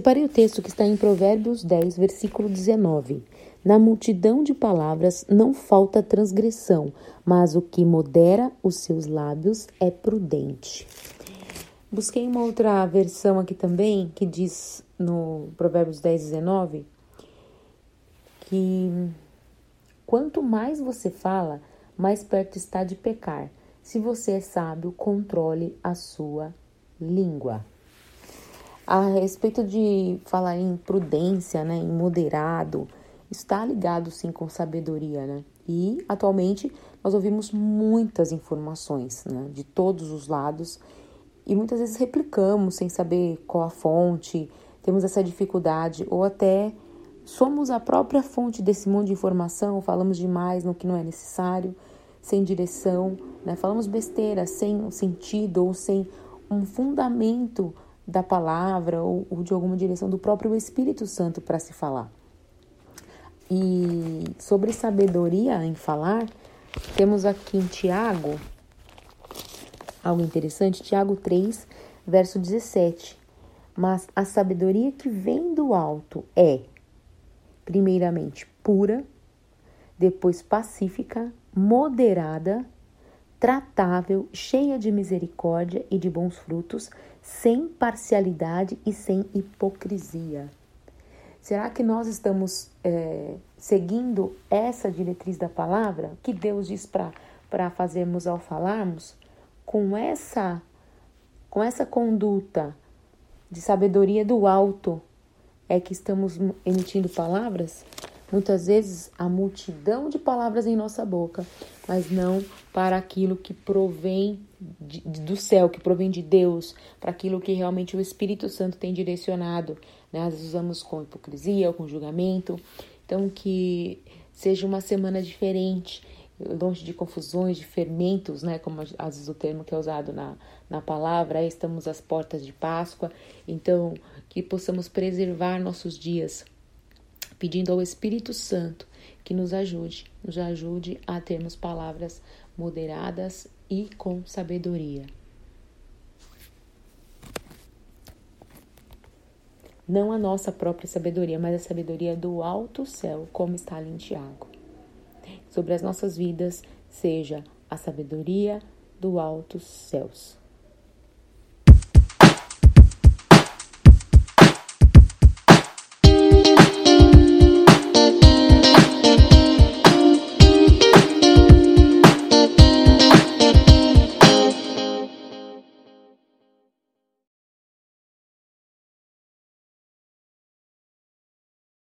Separei o texto que está em Provérbios 10, versículo 19. Na multidão de palavras não falta transgressão, mas o que modera os seus lábios é prudente. Busquei uma outra versão aqui também, que diz no Provérbios 10, 19, que quanto mais você fala, mais perto está de pecar. Se você é sábio, controle a sua língua. A respeito de falar em prudência, né, em moderado, está ligado sim com sabedoria, né? E atualmente nós ouvimos muitas informações, né, de todos os lados e muitas vezes replicamos sem saber qual a fonte, temos essa dificuldade ou até somos a própria fonte desse monte de informação, falamos demais no que não é necessário, sem direção, né? Falamos besteira, sem sentido ou sem um fundamento da palavra ou, ou de alguma direção do próprio Espírito Santo para se falar. E sobre sabedoria em falar, temos aqui em Tiago algo interessante, Tiago 3, verso 17. Mas a sabedoria que vem do alto é, primeiramente, pura, depois pacífica, moderada, tratável, cheia de misericórdia e de bons frutos, sem parcialidade e sem hipocrisia. Será que nós estamos é, seguindo essa diretriz da palavra que Deus diz para fazermos ao falarmos? Com essa, com essa conduta de sabedoria do alto, é que estamos emitindo palavras? Muitas vezes a multidão de palavras em nossa boca, mas não para aquilo que provém de, do céu, que provém de Deus, para aquilo que realmente o Espírito Santo tem direcionado. Né? Às vezes usamos com hipocrisia com julgamento. Então, que seja uma semana diferente, longe de confusões, de fermentos, né? Como às vezes o termo que é usado na, na palavra, estamos às portas de Páscoa. Então, que possamos preservar nossos dias pedindo ao Espírito Santo que nos ajude, nos ajude a termos palavras moderadas e com sabedoria. Não a nossa própria sabedoria, mas a sabedoria do alto céu, como está ali em Tiago. Sobre as nossas vidas, seja a sabedoria do alto céus.